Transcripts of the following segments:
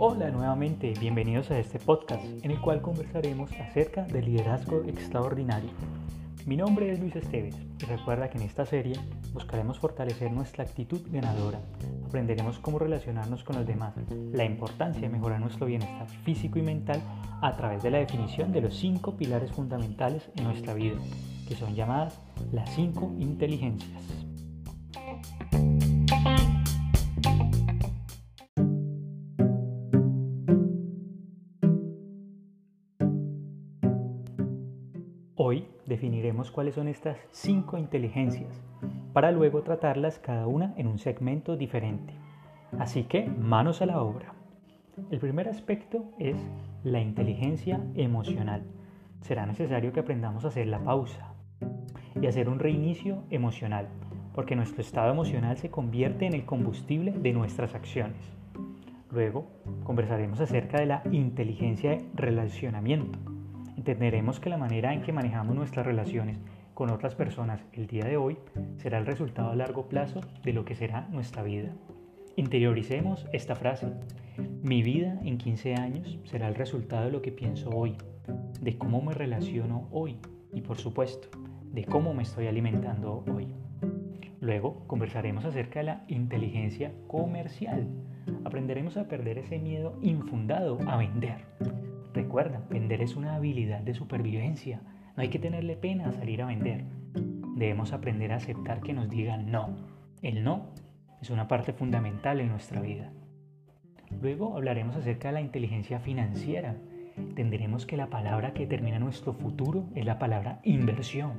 Hola nuevamente, bienvenidos a este podcast en el cual conversaremos acerca del liderazgo extraordinario. Mi nombre es Luis Esteves y recuerda que en esta serie buscaremos fortalecer nuestra actitud ganadora, aprenderemos cómo relacionarnos con los demás, la importancia de mejorar nuestro bienestar físico y mental a través de la definición de los cinco pilares fundamentales en nuestra vida, que son llamadas las cinco inteligencias. Hoy definiremos cuáles son estas cinco inteligencias, para luego tratarlas cada una en un segmento diferente. Así que manos a la obra. El primer aspecto es la inteligencia emocional. Será necesario que aprendamos a hacer la pausa y hacer un reinicio emocional, porque nuestro estado emocional se convierte en el combustible de nuestras acciones. Luego conversaremos acerca de la inteligencia de relacionamiento entenderemos que la manera en que manejamos nuestras relaciones con otras personas el día de hoy será el resultado a largo plazo de lo que será nuestra vida. Interioricemos esta frase. Mi vida en 15 años será el resultado de lo que pienso hoy, de cómo me relaciono hoy y por supuesto, de cómo me estoy alimentando hoy. Luego conversaremos acerca de la inteligencia comercial. Aprenderemos a perder ese miedo infundado a vender Recuerda, vender es una habilidad de supervivencia. No hay que tenerle pena a salir a vender. Debemos aprender a aceptar que nos digan no. El no es una parte fundamental en nuestra vida. Luego hablaremos acerca de la inteligencia financiera. Entenderemos que la palabra que determina nuestro futuro es la palabra inversión.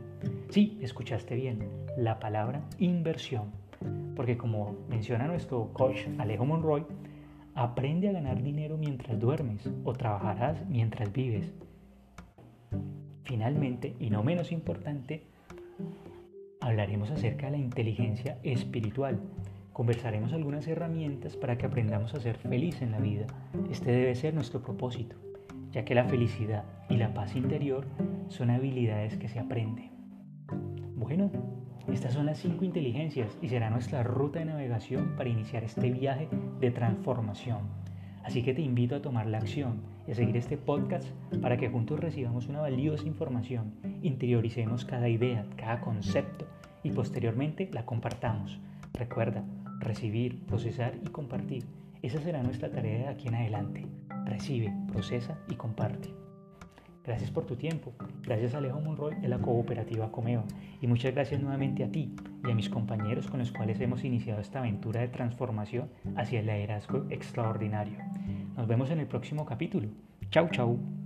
Sí, escuchaste bien, la palabra inversión. Porque como menciona nuestro coach Alejo Monroy, Aprende a ganar dinero mientras duermes o trabajarás mientras vives. Finalmente, y no menos importante, hablaremos acerca de la inteligencia espiritual. Conversaremos algunas herramientas para que aprendamos a ser feliz en la vida. Este debe ser nuestro propósito, ya que la felicidad y la paz interior son habilidades que se aprenden. Bueno, estas son las cinco inteligencias y será nuestra ruta de navegación para iniciar este viaje de transformación. Así que te invito a tomar la acción y a seguir este podcast para que juntos recibamos una valiosa información, interioricemos cada idea, cada concepto y posteriormente la compartamos. Recuerda, recibir, procesar y compartir. Esa será nuestra tarea de aquí en adelante. Recibe, procesa y comparte. Gracias por tu tiempo. Gracias a Alejo Monroy de la cooperativa Comeo. Y muchas gracias nuevamente a ti y a mis compañeros con los cuales hemos iniciado esta aventura de transformación hacia el liderazgo extraordinario. Nos vemos en el próximo capítulo. Chau, chau.